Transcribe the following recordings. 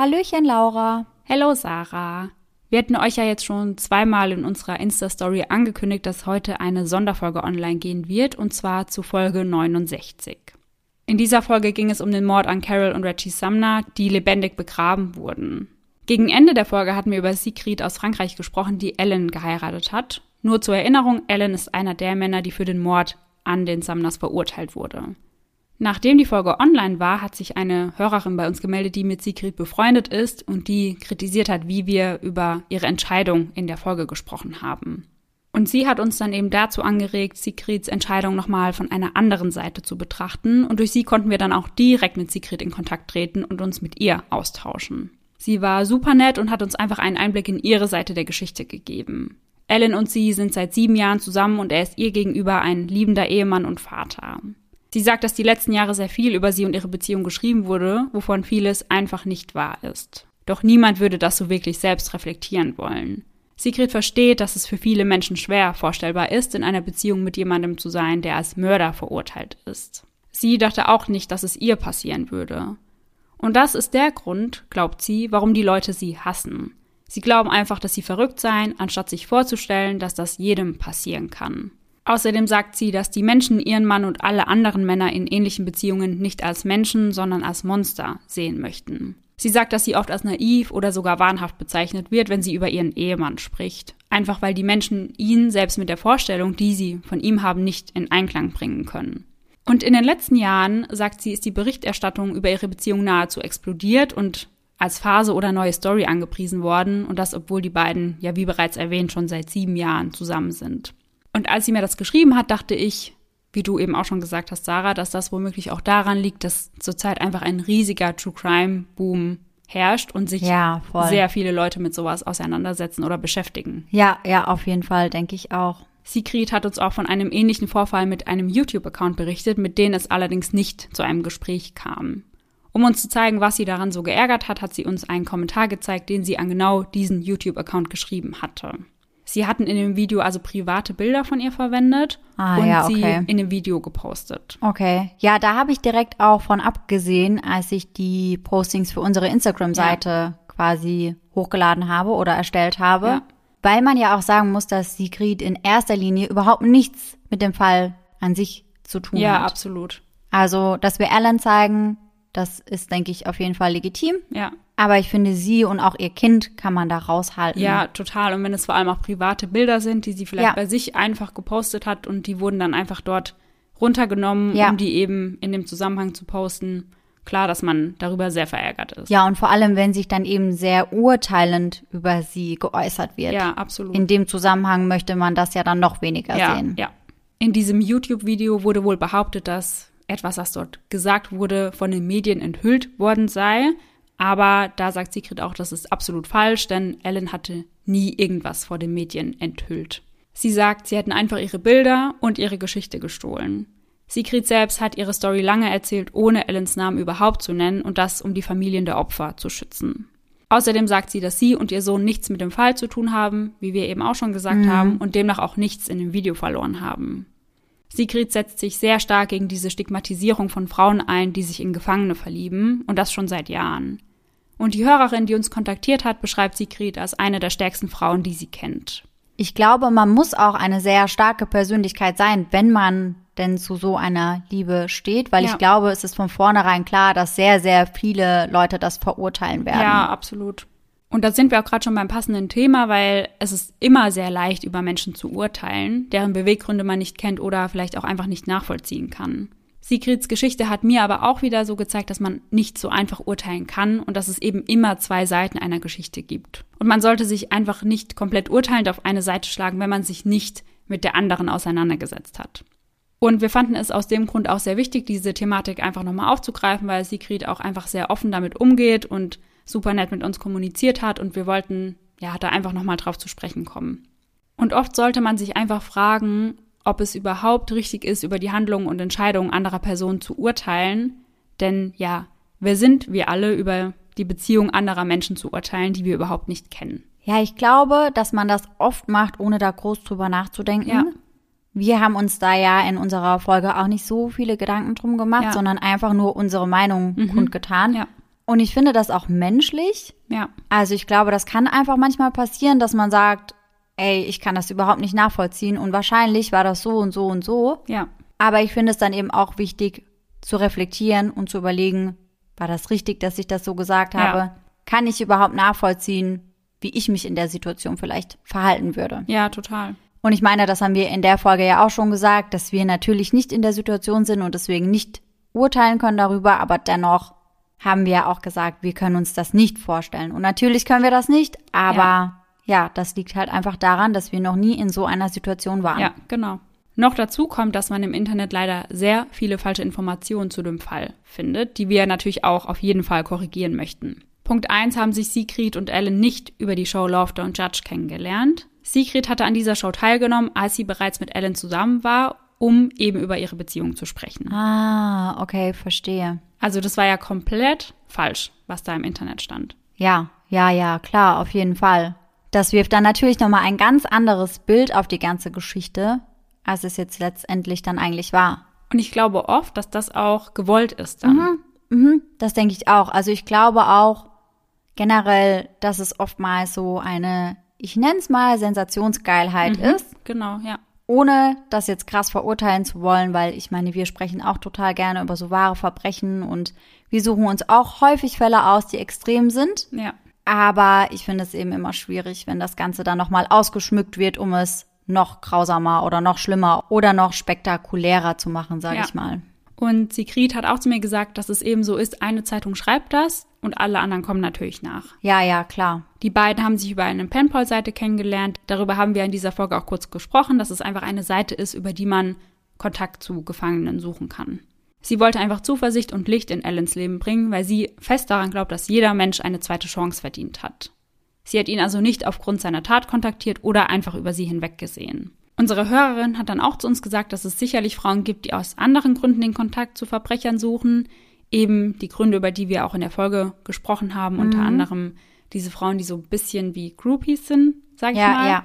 Hallöchen, Laura. Hello, Sarah. Wir hatten euch ja jetzt schon zweimal in unserer Insta-Story angekündigt, dass heute eine Sonderfolge online gehen wird, und zwar zu Folge 69. In dieser Folge ging es um den Mord an Carol und Reggie Sumner, die lebendig begraben wurden. Gegen Ende der Folge hatten wir über Sigrid aus Frankreich gesprochen, die Ellen geheiratet hat. Nur zur Erinnerung, Ellen ist einer der Männer, die für den Mord an den Sumners verurteilt wurde. Nachdem die Folge online war, hat sich eine Hörerin bei uns gemeldet, die mit Sigrid befreundet ist und die kritisiert hat, wie wir über ihre Entscheidung in der Folge gesprochen haben. Und sie hat uns dann eben dazu angeregt, Sigrids Entscheidung nochmal von einer anderen Seite zu betrachten. Und durch sie konnten wir dann auch direkt mit Sigrid in Kontakt treten und uns mit ihr austauschen. Sie war super nett und hat uns einfach einen Einblick in ihre Seite der Geschichte gegeben. Ellen und sie sind seit sieben Jahren zusammen und er ist ihr gegenüber ein liebender Ehemann und Vater. Sie sagt, dass die letzten Jahre sehr viel über sie und ihre Beziehung geschrieben wurde, wovon vieles einfach nicht wahr ist. Doch niemand würde das so wirklich selbst reflektieren wollen. Sigrid versteht, dass es für viele Menschen schwer vorstellbar ist, in einer Beziehung mit jemandem zu sein, der als Mörder verurteilt ist. Sie dachte auch nicht, dass es ihr passieren würde. Und das ist der Grund, glaubt sie, warum die Leute sie hassen. Sie glauben einfach, dass sie verrückt seien, anstatt sich vorzustellen, dass das jedem passieren kann. Außerdem sagt sie, dass die Menschen ihren Mann und alle anderen Männer in ähnlichen Beziehungen nicht als Menschen, sondern als Monster sehen möchten. Sie sagt, dass sie oft als naiv oder sogar wahnhaft bezeichnet wird, wenn sie über ihren Ehemann spricht. Einfach weil die Menschen ihn selbst mit der Vorstellung, die sie von ihm haben, nicht in Einklang bringen können. Und in den letzten Jahren, sagt sie, ist die Berichterstattung über ihre Beziehung nahezu explodiert und als Phase oder neue Story angepriesen worden. Und das, obwohl die beiden, ja wie bereits erwähnt, schon seit sieben Jahren zusammen sind. Und als sie mir das geschrieben hat, dachte ich, wie du eben auch schon gesagt hast, Sarah, dass das womöglich auch daran liegt, dass zurzeit einfach ein riesiger True Crime Boom herrscht und sich ja, sehr viele Leute mit sowas auseinandersetzen oder beschäftigen. Ja, ja, auf jeden Fall, denke ich auch. Sigrid hat uns auch von einem ähnlichen Vorfall mit einem YouTube-Account berichtet, mit dem es allerdings nicht zu einem Gespräch kam. Um uns zu zeigen, was sie daran so geärgert hat, hat sie uns einen Kommentar gezeigt, den sie an genau diesen YouTube-Account geschrieben hatte. Sie hatten in dem Video also private Bilder von ihr verwendet ah, und ja, okay. sie in dem Video gepostet. Okay. Ja, da habe ich direkt auch von abgesehen, als ich die Postings für unsere Instagram-Seite ja. quasi hochgeladen habe oder erstellt habe. Ja. Weil man ja auch sagen muss, dass Sigrid in erster Linie überhaupt nichts mit dem Fall an sich zu tun ja, hat. Ja, absolut. Also, dass wir Alan zeigen, das ist, denke ich, auf jeden Fall legitim. Ja. Aber ich finde, sie und auch ihr Kind kann man da raushalten. Ja, total. Und wenn es vor allem auch private Bilder sind, die sie vielleicht ja. bei sich einfach gepostet hat und die wurden dann einfach dort runtergenommen, ja. um die eben in dem Zusammenhang zu posten. Klar, dass man darüber sehr verärgert ist. Ja, und vor allem, wenn sich dann eben sehr urteilend über sie geäußert wird. Ja, absolut. In dem Zusammenhang möchte man das ja dann noch weniger ja, sehen. Ja. In diesem YouTube-Video wurde wohl behauptet, dass etwas, was dort gesagt wurde, von den Medien enthüllt worden sei. Aber da sagt Sigrid auch, das ist absolut falsch, denn Ellen hatte nie irgendwas vor den Medien enthüllt. Sie sagt, sie hätten einfach ihre Bilder und ihre Geschichte gestohlen. Sigrid selbst hat ihre Story lange erzählt, ohne Ellens Namen überhaupt zu nennen und das, um die Familien der Opfer zu schützen. Außerdem sagt sie, dass sie und ihr Sohn nichts mit dem Fall zu tun haben, wie wir eben auch schon gesagt mhm. haben, und demnach auch nichts in dem Video verloren haben. Sigrid setzt sich sehr stark gegen diese Stigmatisierung von Frauen ein, die sich in Gefangene verlieben, und das schon seit Jahren. Und die Hörerin, die uns kontaktiert hat, beschreibt Sigrid als eine der stärksten Frauen, die sie kennt. Ich glaube, man muss auch eine sehr starke Persönlichkeit sein, wenn man denn zu so einer Liebe steht, weil ja. ich glaube, es ist von vornherein klar, dass sehr, sehr viele Leute das verurteilen werden. Ja, absolut. Und da sind wir auch gerade schon beim passenden Thema, weil es ist immer sehr leicht, über Menschen zu urteilen, deren Beweggründe man nicht kennt oder vielleicht auch einfach nicht nachvollziehen kann. Sigrids Geschichte hat mir aber auch wieder so gezeigt, dass man nicht so einfach urteilen kann und dass es eben immer zwei Seiten einer Geschichte gibt. Und man sollte sich einfach nicht komplett urteilend auf eine Seite schlagen, wenn man sich nicht mit der anderen auseinandergesetzt hat. Und wir fanden es aus dem Grund auch sehr wichtig, diese Thematik einfach nochmal aufzugreifen, weil Sigrid auch einfach sehr offen damit umgeht und super nett mit uns kommuniziert hat und wir wollten, ja, da einfach nochmal drauf zu sprechen kommen. Und oft sollte man sich einfach fragen, ob es überhaupt richtig ist, über die Handlungen und Entscheidungen anderer Personen zu urteilen. Denn ja, wer sind wir alle, über die Beziehung anderer Menschen zu urteilen, die wir überhaupt nicht kennen? Ja, ich glaube, dass man das oft macht, ohne da groß drüber nachzudenken. Ja. Wir haben uns da ja in unserer Folge auch nicht so viele Gedanken drum gemacht, ja. sondern einfach nur unsere Meinung mhm. kundgetan. Ja. Und ich finde das auch menschlich. Ja. Also ich glaube, das kann einfach manchmal passieren, dass man sagt, ey, ich kann das überhaupt nicht nachvollziehen und wahrscheinlich war das so und so und so. Ja. Aber ich finde es dann eben auch wichtig zu reflektieren und zu überlegen, war das richtig, dass ich das so gesagt habe? Ja. Kann ich überhaupt nachvollziehen, wie ich mich in der Situation vielleicht verhalten würde? Ja, total. Und ich meine, das haben wir in der Folge ja auch schon gesagt, dass wir natürlich nicht in der Situation sind und deswegen nicht urteilen können darüber, aber dennoch haben wir ja auch gesagt, wir können uns das nicht vorstellen. Und natürlich können wir das nicht, aber ja, ja das liegt halt einfach daran, dass wir noch nie in so einer Situation waren. Ja, genau. Noch dazu kommt, dass man im Internet leider sehr viele falsche Informationen zu dem Fall findet, die wir natürlich auch auf jeden Fall korrigieren möchten. Punkt 1 haben sich Sigrid und Ellen nicht über die Show Love Don't Judge kennengelernt. Sigrid hatte an dieser Show teilgenommen, als sie bereits mit Ellen zusammen war, um eben über ihre Beziehung zu sprechen. Ah, okay, verstehe. Also das war ja komplett falsch, was da im Internet stand. Ja, ja, ja, klar, auf jeden Fall. Das wirft dann natürlich nochmal ein ganz anderes Bild auf die ganze Geschichte, als es jetzt letztendlich dann eigentlich war. Und ich glaube oft, dass das auch gewollt ist dann. Mhm, mhm, das denke ich auch. Also ich glaube auch generell, dass es oftmals so eine ich nenne es mal Sensationsgeilheit Mhm. ist, Genau, ja. ohne das jetzt krass verurteilen zu wollen, weil ich meine, wir sprechen auch total gerne über so wahre Verbrechen und wir suchen uns auch häufig Fälle aus, die extrem sind. Ja. Aber ich finde es eben immer schwierig, wenn das Ganze dann nochmal ausgeschmückt wird, um es noch grausamer oder noch schlimmer oder noch spektakulärer zu machen, sage Ja. ich mal. Und Sigrid hat auch zu mir gesagt, dass es eben so ist, eine Zeitung schreibt das und alle anderen kommen natürlich nach. Ja, ja, klar. Die beiden haben sich über eine Penpal-Seite kennengelernt. Darüber haben wir in dieser Folge auch kurz gesprochen, dass es einfach eine Seite ist, über die man Kontakt zu Gefangenen suchen kann. Sie wollte einfach Zuversicht und Licht in Ellens Leben bringen, weil sie fest daran glaubt, dass jeder Mensch eine zweite Chance verdient hat. Sie hat ihn also nicht aufgrund seiner Tat kontaktiert oder einfach über sie hinweggesehen. Unsere Hörerin hat dann auch zu uns gesagt, dass es sicherlich Frauen gibt, die aus anderen Gründen den Kontakt zu Verbrechern suchen. Eben die Gründe, über die wir auch in der Folge gesprochen haben, unter anderem diese Frauen, die so ein bisschen wie Groupies sind, sag ich Ja, mal. ja.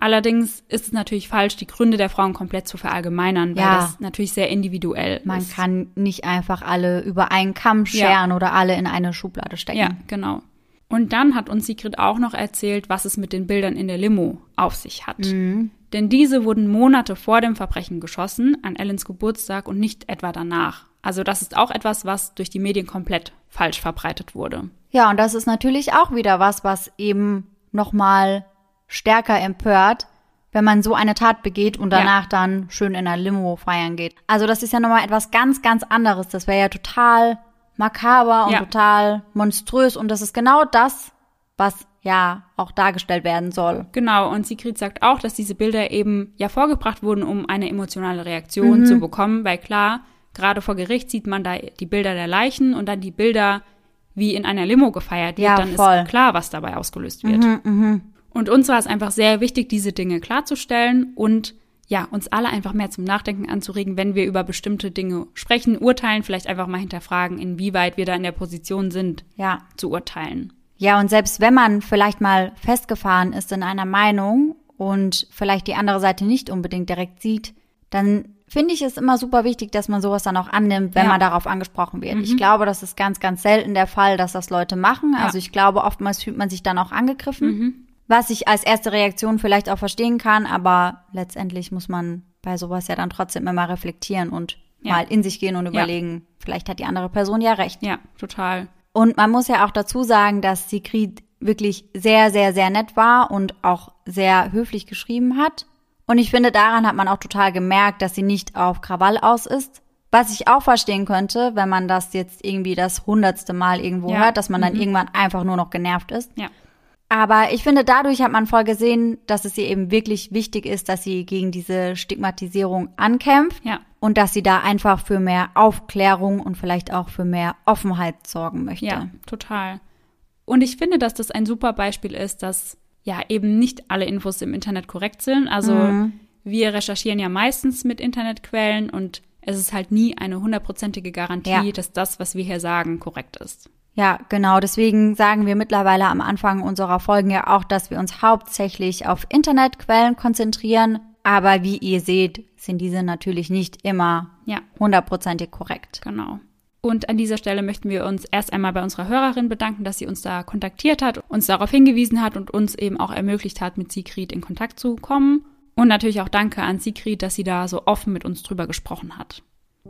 Allerdings ist es natürlich falsch, die Gründe der Frauen komplett zu verallgemeinern, weil Ja. das natürlich sehr individuell Man ist. kann nicht einfach alle über einen Kamm Ja. scheren oder alle in eine Schublade stecken. Ja, genau. Und dann hat uns Sigrid auch noch erzählt, was es mit den Bildern in der Limo auf sich hat. Denn diese wurden Monate vor dem Verbrechen geschossen, an Ellens Geburtstag und nicht etwa danach. Also das ist auch etwas, was durch die Medien komplett falsch verbreitet wurde. Ja, und das ist natürlich auch wieder was, was eben nochmal stärker empört, wenn man so eine Tat begeht und Ja. danach dann schön in einer Limo feiern geht. Also das ist ja nochmal etwas ganz, ganz anderes. Das wäre ja total makaber und Ja. total monströs und das ist genau das, was ja auch dargestellt werden soll. Genau, und Sigrid sagt auch, dass diese Bilder eben ja vorgebracht wurden, um eine emotionale Reaktion zu bekommen, weil klar, gerade vor Gericht sieht man da die Bilder der Leichen und dann die Bilder, wie in einer Limo gefeiert wird, Ja, dann voll. ist klar, was dabei ausgelöst wird. Und uns war es einfach sehr wichtig, diese Dinge klarzustellen und ja, uns alle einfach mehr zum Nachdenken anzuregen, wenn wir über bestimmte Dinge sprechen, urteilen, vielleicht einfach mal hinterfragen, inwieweit wir da in der Position sind, Ja. zu urteilen. Ja, und selbst wenn man vielleicht mal festgefahren ist in einer Meinung und vielleicht die andere Seite nicht unbedingt direkt sieht, dann finde ich es immer super wichtig, dass man sowas dann auch annimmt, wenn Ja. man darauf angesprochen wird. Ich glaube, das ist ganz, ganz selten der Fall, dass das Leute machen. Ja. Also ich glaube, oftmals fühlt man sich dann auch angegriffen, was ich als erste Reaktion vielleicht auch verstehen kann, aber letztendlich muss man bei sowas ja dann trotzdem immer reflektieren und Ja. mal in sich gehen und überlegen, vielleicht hat die andere Person ja recht. Ja, total. Und man muss ja auch dazu sagen, dass Sigrid wirklich sehr, sehr, sehr nett war und auch sehr höflich geschrieben hat. Und ich finde, daran hat man auch total gemerkt, dass sie nicht auf Krawall aus ist. Was ich auch verstehen könnte, wenn man das jetzt irgendwie das hundertste Mal irgendwo Ja. hört, dass man dann irgendwann einfach nur noch genervt ist. Ja. Aber ich finde, dadurch hat man voll gesehen, dass es ihr eben wirklich wichtig ist, dass sie gegen diese Stigmatisierung ankämpft Ja. und dass sie da einfach für mehr Aufklärung und vielleicht auch für mehr Offenheit sorgen möchte. Ja, total. Und ich finde, dass das ein super Beispiel ist, dass ja eben nicht alle Infos im Internet korrekt sind. Also wir recherchieren ja meistens mit Internetquellen und es ist halt nie eine hundertprozentige Garantie, Ja. dass das, was wir hier sagen, korrekt ist. Ja, genau. Deswegen sagen wir mittlerweile am Anfang unserer Folgen ja auch, dass wir uns hauptsächlich auf Internetquellen konzentrieren. Aber wie ihr seht, sind diese natürlich nicht immer Ja, hundertprozentig korrekt. genau. Und an dieser Stelle möchten wir uns erst einmal bei unserer Hörerin bedanken, dass sie uns da kontaktiert hat, uns darauf hingewiesen hat und uns eben auch ermöglicht hat, mit Sigrid in Kontakt zu kommen. Und natürlich auch danke an Sigrid, dass sie da so offen mit uns drüber gesprochen hat.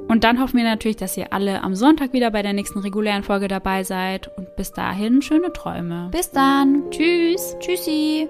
Und dann hoffen wir natürlich, dass ihr alle am Sonntag wieder bei der nächsten regulären Folge dabei seid. Und bis dahin schöne Träume. Bis dann. Tschüss. Tschüssi.